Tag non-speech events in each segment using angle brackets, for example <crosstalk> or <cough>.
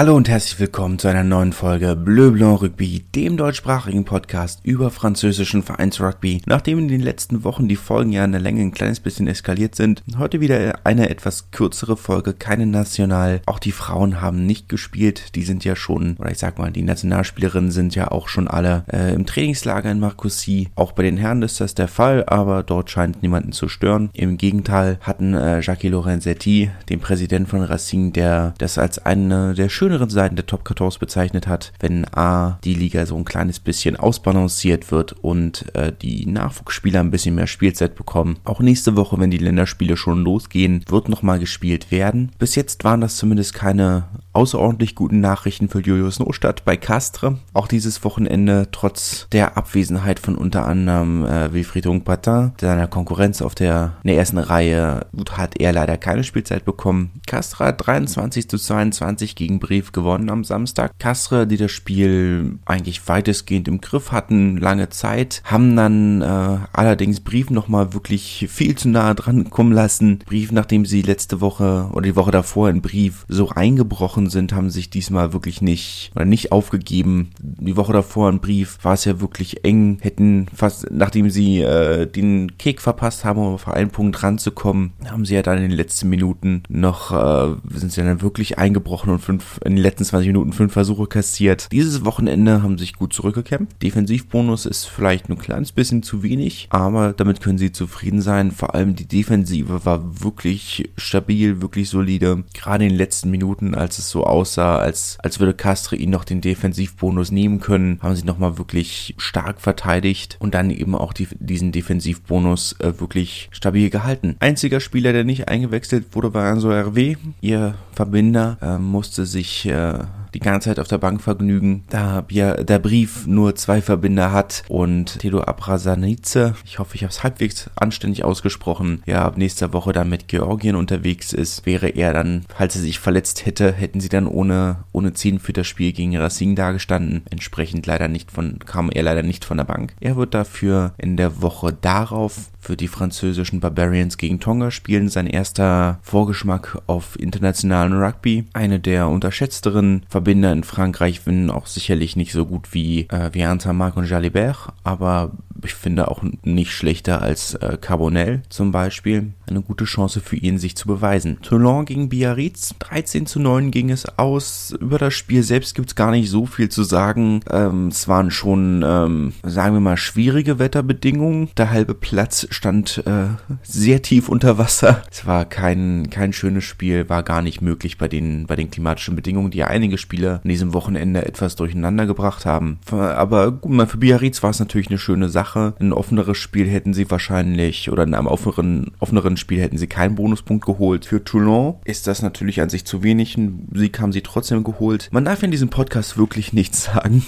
Hallo und herzlich willkommen zu einer neuen Folge Bleu Blanc Rugby, dem deutschsprachigen Podcast über französischen Vereinsrugby. Nachdem in den letzten Wochen die Folgen ja in der Länge ein kleines bisschen eskaliert sind, heute wieder eine etwas kürzere Folge, keine National. Auch die Frauen haben nicht gespielt, die sind ja schon, oder ich sag mal, die Nationalspielerinnen sind ja auch schon alle äh, im Trainingslager in Marcoussis. Auch bei den Herren ist das der Fall, aber dort scheint niemanden zu stören. Im Gegenteil hatten äh, Jacques Lorenzetti, den Präsident von Racing, der das als eine der schönen schöneren Seiten der Top 14 bezeichnet hat, wenn A, die Liga so ein kleines bisschen ausbalanciert wird und äh, die Nachwuchsspieler ein bisschen mehr Spielzeit bekommen. Auch nächste Woche, wenn die Länderspiele schon losgehen, wird nochmal gespielt werden. Bis jetzt waren das zumindest keine außerordentlich guten Nachrichten für Julius Nostadt bei Castre. Auch dieses Wochenende, trotz der Abwesenheit von unter anderem äh, Wilfried Patin, seiner Konkurrenz auf der, der ersten Reihe, hat er leider keine Spielzeit bekommen. Castre hat 23 zu 22 gegen Brief gewonnen am Samstag. Castre, die das Spiel eigentlich weitestgehend im Griff hatten, lange Zeit, haben dann äh, allerdings Brief nochmal wirklich viel zu nahe dran kommen lassen. Brief, nachdem sie letzte Woche oder die Woche davor in Brief so eingebrochen gebrochen sind, haben sich diesmal wirklich nicht oder nicht aufgegeben. Die Woche davor ein Brief war es ja wirklich eng, hätten fast, nachdem sie äh, den Kick verpasst haben, um auf einen Punkt ranzukommen, haben sie ja dann in den letzten Minuten noch, äh, sind sie dann wirklich eingebrochen und fünf, in den letzten 20 Minuten fünf Versuche kassiert. Dieses Wochenende haben sich gut zurückgekämpft. Defensivbonus ist vielleicht ein kleines bisschen zu wenig, aber damit können sie zufrieden sein. Vor allem die Defensive war wirklich stabil, wirklich solide. Gerade in den letzten Minuten, als es so aussah, als, als würde Castre ihn noch den Defensivbonus nehmen können, haben sie nochmal wirklich stark verteidigt und dann eben auch die, diesen Defensivbonus äh, wirklich stabil gehalten. Einziger Spieler, der nicht eingewechselt wurde, war Anso RW. Ihr Verbinder äh, musste sich äh, die ganze Zeit auf der Bank vergnügen, da der Brief nur zwei Verbinder hat und Tedo Abrasanice, ich hoffe, ich habe es halbwegs anständig ausgesprochen, ja, ab nächster Woche dann mit Georgien unterwegs ist, wäre er dann, falls er sich verletzt hätte, hätten sie dann ohne, ohne 10 für das Spiel gegen Racing dagestanden. Entsprechend leider nicht von, kam er leider nicht von der Bank. Er wird dafür in der Woche darauf für die französischen Barbarians gegen Tonga spielen. Sein erster Vorgeschmack auf internationalen Rugby. Eine der unterschätzteren Verbinder in Frankreich, wenn auch sicherlich nicht so gut wie, äh, wie Antamark und Jalibert, aber ich finde auch nicht schlechter als äh, Carbonell zum Beispiel. Eine gute Chance für ihn, sich zu beweisen. Toulon gegen Biarritz, 13 zu 9 ging es aus. Über das Spiel selbst gibt es gar nicht so viel zu sagen. Ähm, es waren schon, ähm, sagen wir mal, schwierige Wetterbedingungen. Der halbe Platz stand äh, sehr tief unter Wasser. Es war kein, kein schönes Spiel, war gar nicht möglich bei den, bei den klimatischen Bedingungen, die ja einige Spieler an diesem Wochenende etwas durcheinander gebracht haben. Aber gut, für Biarritz war es natürlich eine schöne Sache. Ein offeneres Spiel hätten sie wahrscheinlich, oder in einem offeneren, offeneren Spiel hätten sie keinen Bonuspunkt geholt. Für Toulon ist das natürlich an sich zu wenig. Ein Sieg haben sie trotzdem geholt. Man darf in diesem Podcast wirklich nichts <laughs> sagen.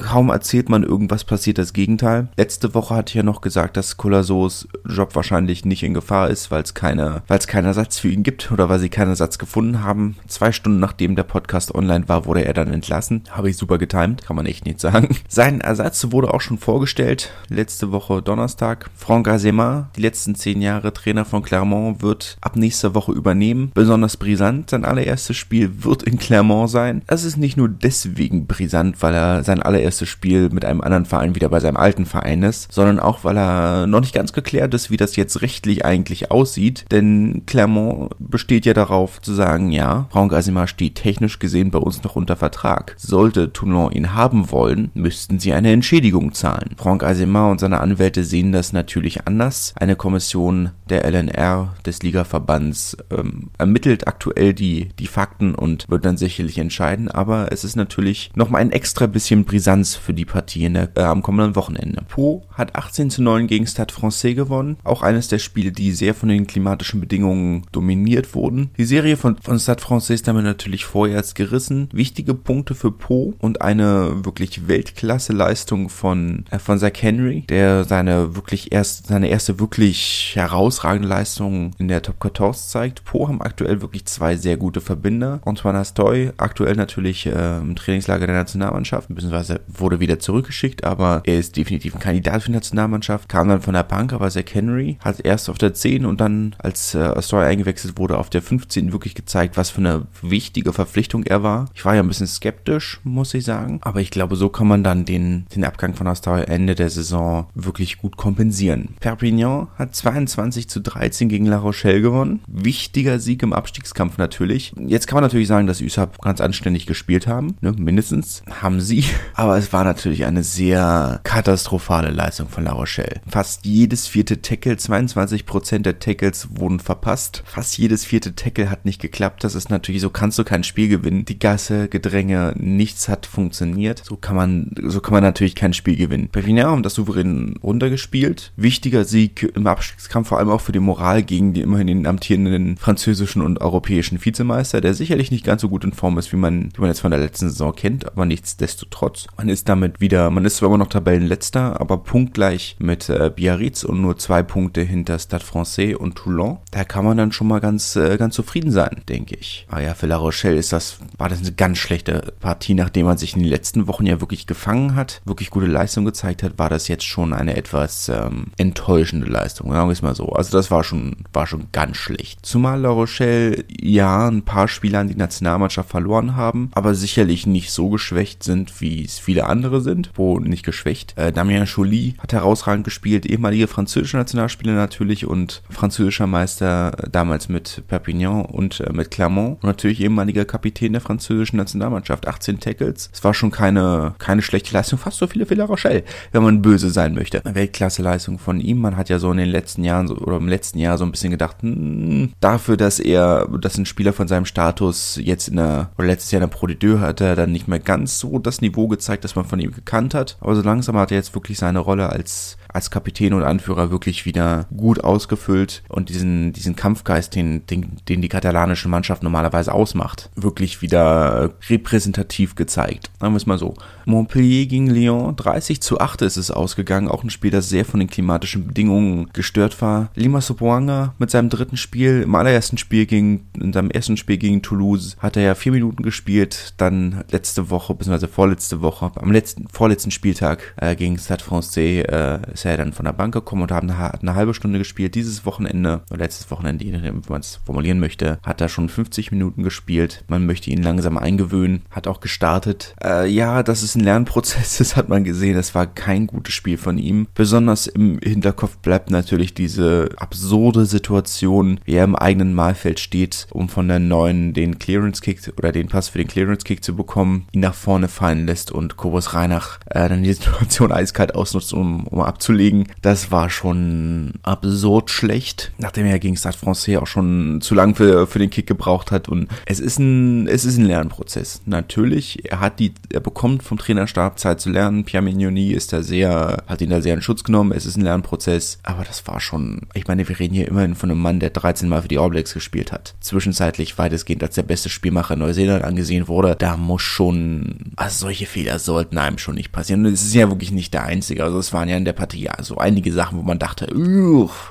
Kaum erzählt man irgendwas, passiert das Gegenteil. Letzte Woche hatte ich ja noch gesagt, dass Colasos Job wahrscheinlich nicht in Gefahr ist, weil es keine, weil es keinen Ersatz für ihn gibt oder weil sie keinen Ersatz gefunden haben. Zwei Stunden nachdem der Podcast online war, wurde er dann entlassen. Habe ich super getimt, kann man echt nicht sagen. <laughs> Sein Ersatz wurde auch schon vorgestellt letzte Woche Donnerstag. Franck Azema, die letzten zehn Jahre Trainer von Clermont, wird ab nächster Woche übernehmen. Besonders brisant, sein allererstes Spiel wird in Clermont sein. Das ist nicht nur deswegen brisant, weil er sein allererstes Spiel mit einem anderen Verein wieder bei seinem alten Verein ist, sondern auch, weil er noch nicht ganz geklärt ist, wie das jetzt rechtlich eigentlich aussieht. Denn Clermont besteht ja darauf zu sagen, ja, Franck Azema steht technisch gesehen bei uns noch unter Vertrag. Sollte Toulon ihn haben wollen, müssten sie eine Entschädigung zahlen. Franck Azema und seine Anwälte sehen das natürlich anders. Eine Kommission der LNR, des Ligaverbands, ähm, ermittelt aktuell die, die Fakten und wird dann sicherlich entscheiden. Aber es ist natürlich nochmal ein extra bisschen Brisanz für die Partie in der, äh, am kommenden Wochenende. Po hat 18 zu 9 gegen Stade Francais gewonnen. Auch eines der Spiele, die sehr von den klimatischen Bedingungen dominiert wurden. Die Serie von, von Stade Francais ist damit natürlich vorerst gerissen. Wichtige Punkte für Po und eine wirklich Weltklasse-Leistung von, äh, von Zach Henry, der seine wirklich erst, seine erste wirklich herausragende Leistung in der Top 14 zeigt. Po haben aktuell wirklich zwei sehr gute Verbinder. Antoine Astoy, aktuell natürlich äh, im Trainingslager der Nationalmannschaft, beziehungsweise wurde wieder zurückgeschickt, aber er ist definitiv ein Kandidat für die Nationalmannschaft. Kam dann von der Bank, aber Zach Henry hat erst auf der 10 und dann, als äh, Astoy eingewechselt wurde, auf der 15 wirklich gezeigt, was für eine wichtige Verpflichtung er war. Ich weiß war ja ein bisschen skeptisch, muss ich sagen. Aber ich glaube, so kann man dann den, den Abgang von Astral Ende der Saison wirklich gut kompensieren. Perpignan hat 22 zu 13 gegen La Rochelle gewonnen. Wichtiger Sieg im Abstiegskampf natürlich. Jetzt kann man natürlich sagen, dass USAP ganz anständig gespielt haben. Ne? Mindestens haben sie. <laughs> Aber es war natürlich eine sehr katastrophale Leistung von La Rochelle. Fast jedes vierte Tackle, 22% der Tackles wurden verpasst. Fast jedes vierte Tackle hat nicht geklappt. Das ist natürlich so, kannst du kein Spiel gewinnen. Die Gasse, Gedränge, nichts hat funktioniert. So kann man, so kann man natürlich kein Spiel gewinnen. Perpignan haben das souverän runtergespielt. Wichtiger Sieg im Abstiegskampf, vor allem auch für die Moral gegen die immerhin den amtierenden französischen und europäischen Vizemeister, der sicherlich nicht ganz so gut in Form ist, wie man, wie man jetzt von der letzten Saison kennt, aber nichtsdestotrotz. Man ist damit wieder, man ist zwar immer noch Tabellenletzter, aber punktgleich mit äh, Biarritz und nur zwei Punkte hinter Stade Francais und Toulon. Da kann man dann schon mal ganz, äh, ganz zufrieden sein, denke ich. Aber ja, für La Rochelle ist das, war das eine ganz schlechte Partie, nachdem man sich in den letzten Wochen ja wirklich gefangen hat, wirklich gute Leistung gezeigt hat, war das jetzt schon eine etwas ähm, enttäuschende Leistung, sagen wir es mal so. Also das war schon, war schon ganz schlecht. Zumal La Rochelle ja ein paar Spieler an die Nationalmannschaft verloren haben, aber sicherlich nicht so geschwächt sind, wie es viele andere sind. Wo nicht geschwächt. Äh, Damien Joly hat herausragend gespielt, ehemalige französische Nationalspieler natürlich und französischer Meister äh, damals mit Perpignan und äh, mit Clermont und natürlich ehemaliger Kapitän der französischen Nationalmannschaft. 18 Tackles. Es war schon keine, keine schlechte Leistung, fast so viele La Rochelle, wenn man böse sein möchte. Weltklasse-Leistung von ihm. Man hat ja so in den letzten Jahren so, oder im letzten Jahr so ein bisschen gedacht, hm, dafür, dass er, dass ein Spieler von seinem Status jetzt in der, oder letztes Jahr in der Pro de hat er dann nicht mehr ganz so das Niveau gezeigt, das man von ihm gekannt hat. Aber so langsam hat er jetzt wirklich seine Rolle als als Kapitän und Anführer wirklich wieder gut ausgefüllt und diesen, diesen Kampfgeist, den, den, den die katalanische Mannschaft normalerweise ausmacht, wirklich wieder repräsentativ gezeigt. Sagen wir es mal so. Montpellier gegen Lyon, 30 zu 8 ist es ausgegangen. Auch ein Spiel, das sehr von den klimatischen Bedingungen gestört war. Lima Sopoanga mit seinem dritten Spiel, im allerersten Spiel gegen, in seinem ersten Spiel gegen Toulouse, hat er ja vier Minuten gespielt. Dann letzte Woche, beziehungsweise vorletzte Woche, am letzten, vorletzten Spieltag äh, gegen Stade Francais äh, ist er dann von der Bank gekommen und hat eine, hat eine halbe Stunde gespielt. Dieses Wochenende, oder letztes Wochenende, wie man es formulieren möchte, hat er schon 50 Minuten gespielt. Man möchte ihn langsam eingewöhnen, hat auch gestartet. Äh, ja, das ist ein Lernprozess, <laughs> das hat man gesehen. Das war kein gutes Spiel von ihm. Besonders im Hinterkopf bleibt natürlich diese absurde Situation, wie er im eigenen Mahlfeld steht, um von der neuen den Clearance-Kick oder den Pass für den Clearance-Kick zu bekommen, ihn nach vorne fallen lässt und Kobus Reinach äh, dann die Situation <laughs> eiskalt ausnutzt, um, um abzulegen. Das war schon absurd schlecht, nachdem er gegen Stade Francais auch schon zu lang für, für den Kick gebraucht hat. Und es ist ein, es ist ein Lernprozess. Natürlich, er hat die, er bekommt vom Trainerstab Zeit zu lernen. Pierre Mignoni ist da sehr, hat ihn da sehr in Schutz genommen. Es ist ein Lernprozess. Aber das war schon, ich meine, wir reden hier immerhin von einem Mann, der 13 Mal für die All gespielt hat. Zwischenzeitlich weitestgehend als der beste Spielmacher Neuseeland angesehen wurde. Da muss schon, also solche Fehler sollten einem schon nicht passieren. Und es ist ja wirklich nicht der einzige. Also es waren ja in der Partie so einige Sachen, wo man dachte,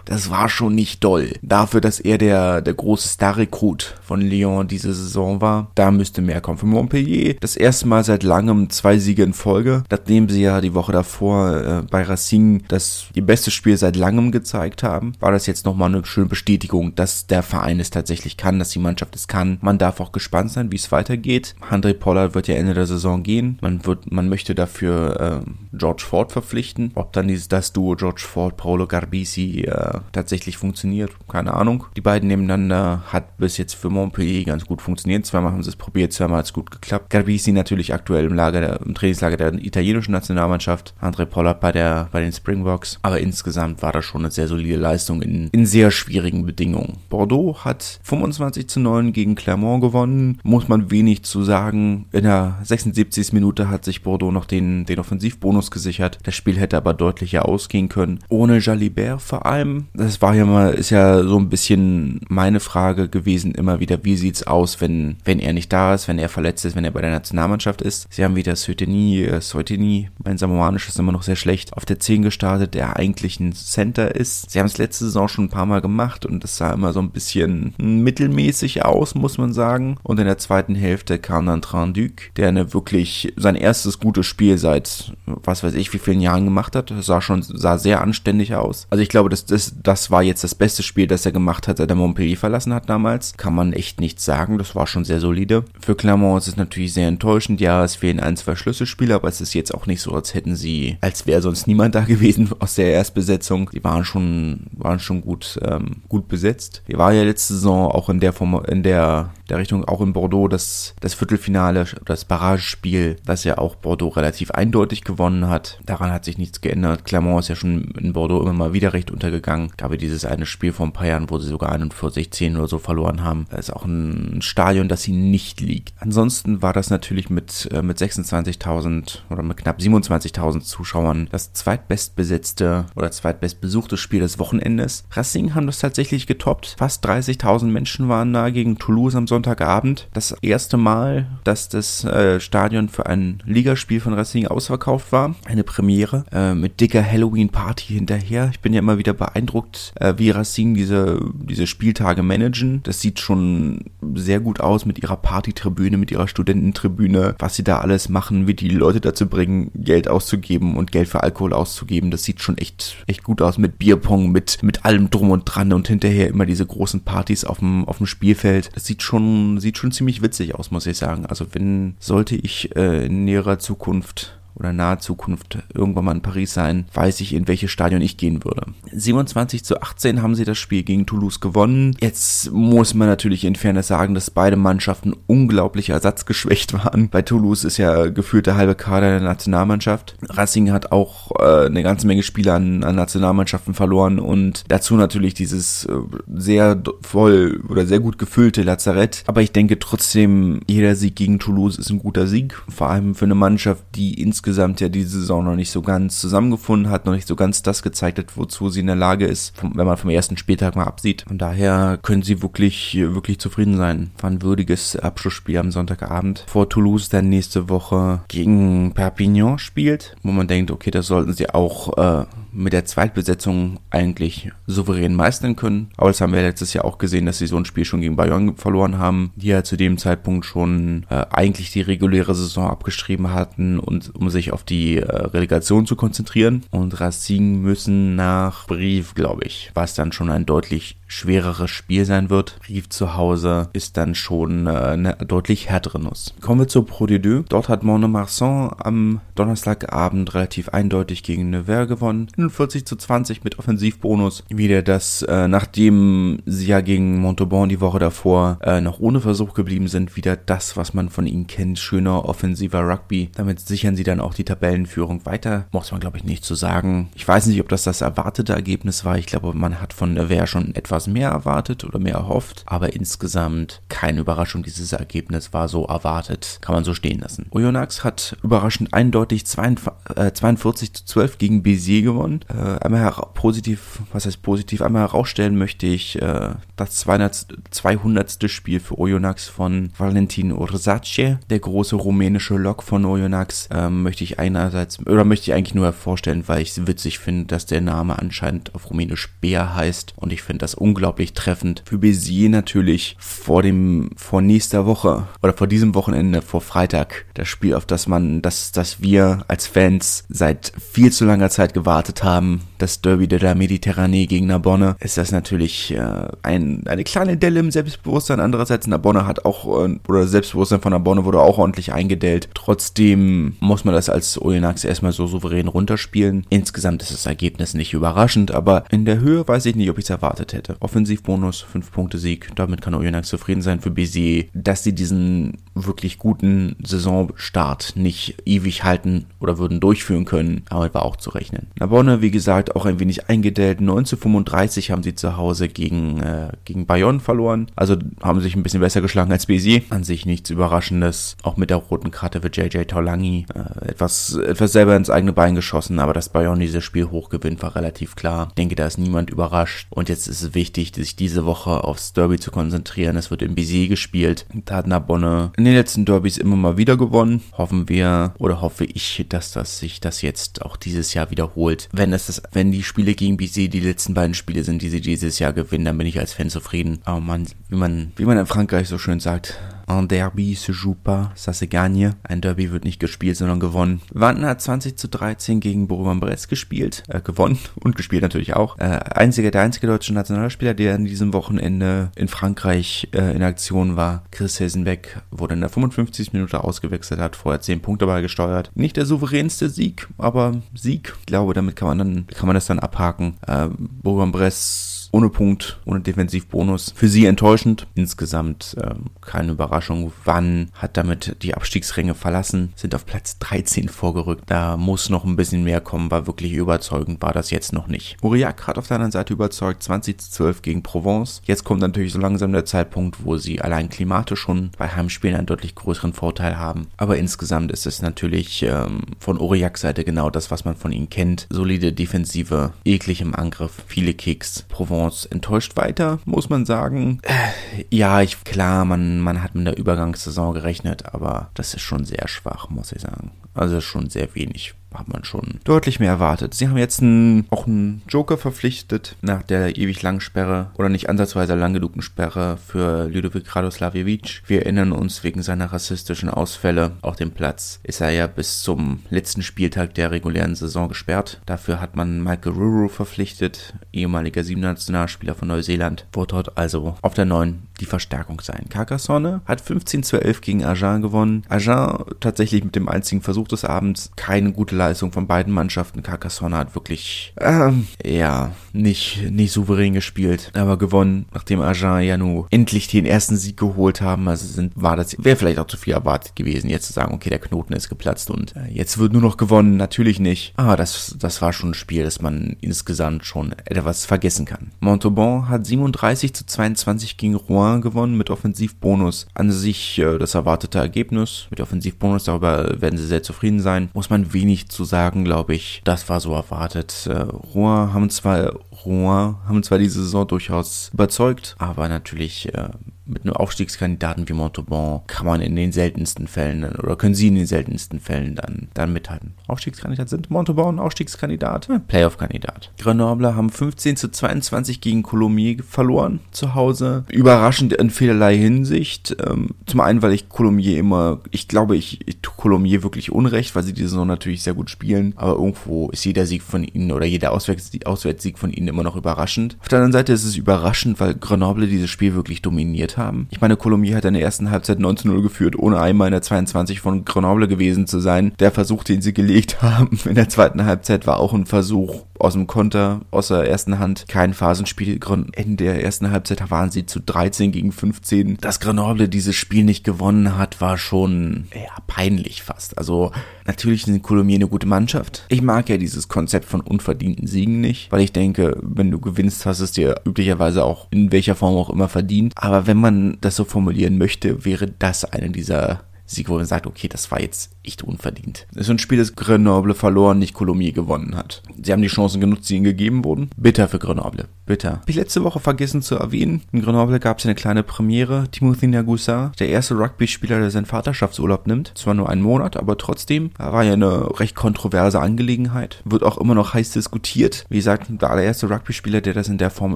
das war schon nicht doll. Dafür, dass er der, der große Star-Rekrut von Lyon diese Saison war, da müsste mehr kommen. Für Montpellier das erste Mal seit langem zwei Siege in Folge, nachdem sie ja die Woche davor äh, bei Racing das ihr bestes Spiel seit langem gezeigt haben, war das jetzt nochmal eine schöne Bestätigung, dass der Verein es tatsächlich kann, dass die Mannschaft es kann. Man darf auch gespannt sein, wie es weitergeht. André Pollard wird ja Ende der Saison gehen. Man wird, man möchte dafür äh, George Ford verpflichten. Ob dann dieses, das Duo George Ford, Paolo Garbisi äh, tatsächlich funktioniert. Keine Ahnung. Die beiden nebeneinander hat bis jetzt für Montpellier ganz gut funktioniert. Zweimal haben sie es probiert, zweimal es gut geklappt. Garbisi natürlich aktuell im Lager, im Trainingslager der italienischen Nationalmannschaft. André Pollard bei der, bei den Springboks. Aber insgesamt war das schon eine sehr solide Leistung in, in sehr schwierigen Bedingungen. Bordeaux hat 25 zu 9 gegen Clermont gewonnen. Muss man wenig zu sagen. In der 76. Minute hat sich Bordeaux noch den, den Offensivbonus gesichert. Das Spiel hätte aber deutlicher aus ausgehen können. Ohne Jalibert vor allem. Das war ja mal, ist ja so ein bisschen meine Frage gewesen immer wieder, wie sieht's aus, wenn, wenn er nicht da ist, wenn er verletzt ist, wenn er bei der Nationalmannschaft ist. Sie haben wieder Söteni, äh, Söteni, mein Samoanisch ist immer noch sehr schlecht, auf der 10 gestartet, der eigentlich ein Center ist. Sie haben es letzte Saison schon ein paar Mal gemacht und es sah immer so ein bisschen mittelmäßig aus, muss man sagen. Und in der zweiten Hälfte kam dann Tranduc, der eine wirklich sein erstes gutes Spiel seit was weiß ich wie vielen Jahren gemacht hat. Das sah schon, sah sehr anständig aus. Also ich glaube, das, das, das war jetzt das beste Spiel, das er gemacht hat, seit er Montpellier verlassen hat damals. Kann man echt nichts sagen. Das war schon sehr solide. Für Clermont ist natürlich sehr enttäuschend. Ja, es fehlen ein, zwei Schlüsselspieler, aber es ist jetzt auch nicht so, als hätten sie, als wäre sonst niemand da <laughs> gewesen aus der Erstbesetzung. Die waren schon, waren schon gut, ähm, gut besetzt. Die war ja letzte Saison auch in der Form, in der, der Richtung, auch in Bordeaux, das, das Viertelfinale, das Barragespiel, das ja auch Bordeaux relativ eindeutig gewonnen hat. Daran hat sich nichts geändert. Clermont ist ja schon in Bordeaux immer mal wieder recht untergegangen. Gab dieses eine Spiel vor ein paar Jahren, wo sie sogar 41, 10 oder so verloren haben. Das ist auch ein Stadion, das sie nicht liegt. Ansonsten war das natürlich mit, äh, mit 26.000 oder mit knapp 27.000 Zuschauern das zweitbestbesetzte oder zweitbestbesuchte Spiel des Wochenendes. Racing haben das tatsächlich getoppt. Fast 30.000 Menschen waren da gegen Toulouse am Sonntagabend. Das erste Mal, dass das äh, Stadion für ein Ligaspiel von Racing ausverkauft war. Eine Premiere äh, mit dicker Halloween-Party hinterher. Ich bin ja immer wieder beeindruckt, äh, wie Racing diese, diese Spieltage managen. Das sieht schon sehr gut aus mit ihrer Partytribüne, mit ihrer Studententribüne, was sie da alles machen, wie die Leute dazu bringen, Geld auszugeben und Geld für Alkohol auszugeben. Das sieht schon echt, echt gut aus mit Bierpong, mit, mit allem drum und dran und hinterher immer diese großen Partys auf dem, auf dem Spielfeld. Das sieht schon, sieht schon ziemlich witzig aus, muss ich sagen. Also wenn, sollte ich äh, in näherer Zukunft oder nahe Zukunft irgendwann mal in Paris sein, weiß ich, in welches Stadion ich gehen würde. 27 zu 18 haben sie das Spiel gegen Toulouse gewonnen. Jetzt muss man natürlich in Fairness sagen, dass beide Mannschaften unglaublich ersatzgeschwächt waren. Bei Toulouse ist ja gefühlt der halbe Kader der Nationalmannschaft. Racing hat auch äh, eine ganze Menge Spieler an, an, Nationalmannschaften verloren und dazu natürlich dieses äh, sehr voll oder sehr gut gefüllte Lazarett. Aber ich denke trotzdem, jeder Sieg gegen Toulouse ist ein guter Sieg. Vor allem für eine Mannschaft, die insgesamt insgesamt ja diese Saison noch nicht so ganz zusammengefunden hat, noch nicht so ganz das gezeigt hat, wozu sie in der Lage ist, wenn man vom ersten Spieltag mal absieht. Von daher können sie wirklich, wirklich zufrieden sein. War ein würdiges Abschlussspiel am Sonntagabend. Vor Toulouse dann nächste Woche gegen Perpignan spielt, wo man denkt, okay, das sollten sie auch äh, mit der Zweitbesetzung eigentlich souverän meistern können. Aber das haben wir letztes Jahr auch gesehen, dass sie so ein Spiel schon gegen Bayern verloren haben, die ja zu dem Zeitpunkt schon äh, eigentlich die reguläre Saison abgeschrieben hatten und um sich auf die äh, Relegation zu konzentrieren. Und Racing müssen nach Brief, glaube ich, was dann schon ein deutlich schwereres Spiel sein wird. Rief zu Hause ist dann schon äh, eine deutlich härtere Nuss. Kommen wir zur Pro de Deux. Dort hat Montmarsan am Donnerstagabend relativ eindeutig gegen Nevers gewonnen. 41 zu 20 mit Offensivbonus. Wieder das, äh, nachdem sie ja gegen Montauban die Woche davor äh, noch ohne Versuch geblieben sind, wieder das, was man von ihnen kennt. Schöner offensiver Rugby. Damit sichern sie dann auch die Tabellenführung weiter. Muss man, glaube ich, nicht zu sagen. Ich weiß nicht, ob das das erwartete Ergebnis war. Ich glaube, man hat von Nevers schon etwas etwas mehr erwartet oder mehr erhofft, aber insgesamt keine Überraschung. Dieses Ergebnis war so erwartet, kann man so stehen lassen. Oyonnax hat überraschend eindeutig 42 äh, zu 12 gegen Béziers gewonnen. Äh, einmal positiv, was heißt positiv, einmal herausstellen möchte ich äh, das 200. 200. Spiel für Oyonnax von Valentin Orzace, der große rumänische Lok von Oyonnax, ähm, möchte ich einerseits, oder möchte ich eigentlich nur hervorstellen, weil ich es witzig finde, dass der Name anscheinend auf Rumänisch Bär heißt und ich finde das unglaublich unglaublich treffend. Für Bézier natürlich vor dem, vor nächster Woche oder vor diesem Wochenende, vor Freitag, das Spiel, auf das man, das, das wir als Fans seit viel zu langer Zeit gewartet haben, das Derby de la Mediterranee gegen Narbonne, ist das natürlich äh, ein, eine kleine Delle im Selbstbewusstsein. Andererseits, Narbonne hat auch, äh, oder Selbstbewusstsein von Narbonne wurde auch ordentlich eingedellt. Trotzdem muss man das als Oyonnax erstmal so souverän runterspielen. Insgesamt ist das Ergebnis nicht überraschend, aber in der Höhe weiß ich nicht, ob ich es erwartet hätte. Offensivbonus, 5 Punkte Sieg, damit kann Oyonnax zufrieden sein für Bézier, dass sie diesen wirklich guten Saisonstart nicht ewig halten oder würden durchführen können, aber war auch zu rechnen. Narbonne, wie gesagt, auch ein wenig eingedellt. 9 zu 35 haben sie zu Hause gegen, äh, gegen Bayonne verloren. Also haben sich ein bisschen besser geschlagen als Bézier. An sich nichts Überraschendes. Auch mit der roten Karte für JJ Taulangi. Äh, etwas, etwas selber ins eigene Bein geschossen, aber dass Bayonne dieses Spiel hochgewinnt, war relativ klar. Ich denke, da ist niemand überrascht. Und jetzt ist es wichtig, sich diese Woche aufs Derby zu konzentrieren. Es wird in Bizet gespielt. Da hat Narbonne in den letzten Derbys immer mal wieder gewonnen. Hoffen wir oder hoffe ich, dass das sich das jetzt auch dieses Jahr wiederholt. Wenn es das, wenn die Spiele gegen Bizet die letzten beiden Spiele sind, die sie dieses Jahr gewinnen, dann bin ich als Fan zufrieden. Aber man, wie man, wie man in Frankreich so schön sagt, Un Derby se joue pas, ça se gagne. Ein Derby wird nicht gespielt, sondern gewonnen. Wanten hat 20 zu 13 gegen Bourg-en-Bresse gespielt, äh, gewonnen <laughs> und gespielt natürlich auch. Äh, einziger, der einzige deutsche Nationalspieler, der an diesem Wochenende in Frankreich äh, in Aktion war, Chris Hilsenbeck, wurde in der 55. Minute ausgewechselt, hat vorher 10 Punkte dabei gesteuert. Nicht der souveränste Sieg, aber Sieg. Ich glaube, damit kann man dann, kann man das dann abhaken. Äh, Bourg-en-Bresse ohne Punkt, ohne Defensivbonus. Für sie enttäuschend. Insgesamt äh, keine Überraschung. Wann hat damit die Abstiegsränge verlassen, sind auf Platz 13 vorgerückt. Da muss noch ein bisschen mehr kommen, war wirklich überzeugend, war das jetzt noch nicht. Aurillac hat auf der anderen Seite überzeugt, 20 zu 12 gegen Provence. Jetzt kommt natürlich so langsam der Zeitpunkt, wo sie allein klimatisch schon bei Heimspielen einen deutlich größeren Vorteil haben. Aber insgesamt ist es natürlich ähm, von Aurillacs Seite genau das, was man von ihnen kennt. Solide Defensive, eklig im Angriff, viele Kicks. Provence Provence enttäuscht weiter, muss man sagen. Äh, ja, ich, klar, man, man hat mit der Übergangssaison gerechnet, aber das ist schon sehr schwach, muss ich sagen. Also schon sehr wenig hat man schon deutlich mehr erwartet. Sie haben jetzt einen, auch einen Joker verpflichtet nach der ewig langen Sperre oder nicht ansatzweise lang genugen Sperre für Ludovic Radoslavjevic. Wir erinnern uns wegen seiner rassistischen Ausfälle auf dem Platz ist er ja bis zum letzten Spieltag der regulären Saison gesperrt. Dafür hat man Michael Ruru verpflichtet, ehemaliger Siebennationalspieler von Neuseeland, wird dort also auf der neuen die Verstärkung sein. Carcassonne hat 15 zu 11 gegen Agen gewonnen. Agen tatsächlich mit dem einzigen Versuch des Abends keine gute Leistung von beiden Mannschaften. Carcassonne hat wirklich, ähm, ja, nicht, nicht souverän gespielt, aber gewonnen, nachdem Agen ja nur endlich den ersten Sieg geholt haben. Also sind, war das, wäre vielleicht auch zu viel erwartet gewesen, jetzt zu sagen, okay, der Knoten ist geplatzt und äh, jetzt wird nur noch gewonnen. Natürlich nicht. Aber das, das war schon ein Spiel, das man insgesamt schon etwas vergessen kann. Montauban hat 37 zu 22 gegen Rouen gewonnen mit Offensivbonus. An sich äh, das erwartete Ergebnis. Mit Offensivbonus, darüber werden sie sehr zufrieden sein. Muss man wenig zu sagen, glaube ich. Das war so erwartet. Äh, Rouen haben zwar Rouen haben zwar diese Saison durchaus überzeugt, aber natürlich äh, mit einem Aufstiegskandidaten wie Montauban kann man in den seltensten Fällen oder können sie in den seltensten Fällen dann, dann mithalten. Aufstiegskandidat sind Montauban Aufstiegskandidat, Playoff-Kandidat. Grenoble haben 15 zu 22 gegen Colomiers verloren zu Hause. Überraschend in vielerlei Hinsicht. Ähm, zum einen, weil ich Colomiers immer, ich glaube, ich, ich tue Colomiers wirklich unrecht, weil sie die Saison natürlich sehr gut spielen, aber irgendwo ist jeder Sieg von ihnen oder jeder Auswärtssieg von ihnen immer noch überraschend. Auf der anderen Seite ist es überraschend, weil Grenoble dieses Spiel wirklich dominiert haben. Ich meine, Colomiers hat in der ersten Halbzeit 19-0 geführt, ohne einmal in der 22 von Grenoble gewesen zu sein. Der Versuch, den sie gelegt <laughs> haben in der zweiten Halbzeit, war auch ein Versuch aus dem Konter, aus der ersten Hand. Kein Phasenspiel. Ende der ersten Halbzeit waren sie zu 13 gegen 15. Dass Grenoble dieses Spiel nicht gewonnen hat, war schon ja, peinlich fast. Also natürlich sind Colomiers eine gute Mannschaft. Ich mag ja dieses Konzept von unverdienten Siegen nicht, weil ich denke, wenn du gewinnst, hast es dir üblicherweise auch in welcher Form auch immer verdient. Aber wenn man das so formulieren möchte, wäre das eine dieser Sieg, wo man sagt, okay, das war jetzt echt unverdient. Das ist ein Spiel, das Grenoble verloren, nicht Colomiers gewonnen hat. Sie haben die Chancen genutzt, die ihnen gegeben wurden. Bitter für Grenoble. Bitter. Hab ich letzte Woche vergessen zu erwähnen. In Grenoble gab es eine kleine Premiere. Timothy Nagusa, der erste Rugby-Spieler, der seinen Vaterschaftsurlaub nimmt. Zwar nur einen Monat, aber trotzdem. War ja eine recht kontroverse Angelegenheit. Wird auch immer noch heiß diskutiert. Wie gesagt, der allererste Rugby-Spieler, der das in der Form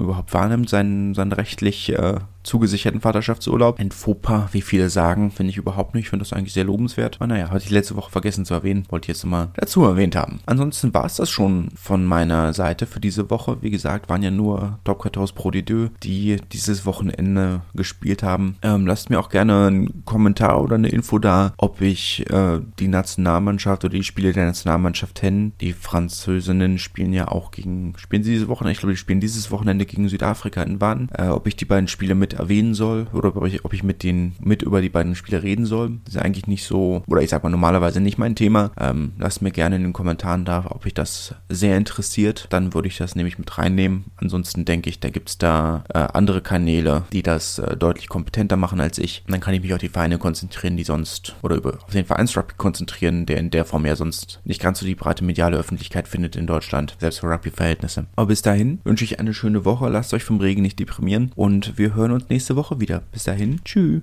überhaupt wahrnimmt, seinen, seinen rechtlich äh, zugesicherten Vaterschaftsurlaub. Ein Fauxpas, wie viele sagen, finde ich überhaupt nicht. Ich finde das eigentlich sehr lobenswert. Aber naja, hatte ich letzte Woche vergessen zu erwähnen. Wollte ich jetzt mal dazu erwähnt haben. Ansonsten war es das schon von meiner Seite für diese Woche. Wie gesagt, waren ja nur Top 14 Pro d die dieses Wochenende gespielt haben. Ähm, lasst mir auch gerne einen Kommentar oder eine Info da, ob ich äh, die Nationalmannschaft oder die Spiele der Nationalmannschaft kenne. Die Französinnen spielen ja auch gegen, spielen sie diese Woche? Ich glaube, die spielen dieses Wochenende gegen Südafrika in Wann. Äh, ob ich die beiden Spiele mit erwähnen soll oder ob ich, ob ich mit den mit über die beiden Spiele reden soll. Das ist eigentlich nicht so, oder ich sag mal normalerweise nicht mein Thema. Ähm, lasst mir gerne in den Kommentaren da, ob ich das sehr interessiert. Dann würde ich das nämlich mit reinnehmen. Ansonsten denke ich, da gibt's da äh, andere Kanäle, die das äh, deutlich kompetenter machen als ich. Und dann kann ich mich auf die Vereine konzentrieren, die sonst, oder über auf den Vereinsrugby konzentrieren, der in der Form ja sonst nicht ganz so die breite mediale Öffentlichkeit findet in Deutschland, selbst für Rugby-Verhältnisse. Aber bis dahin wünsche ich eine schöne Woche, lasst euch vom Regen nicht deprimieren und wir hören uns nächste Woche wieder. Bis dahin, tschüss.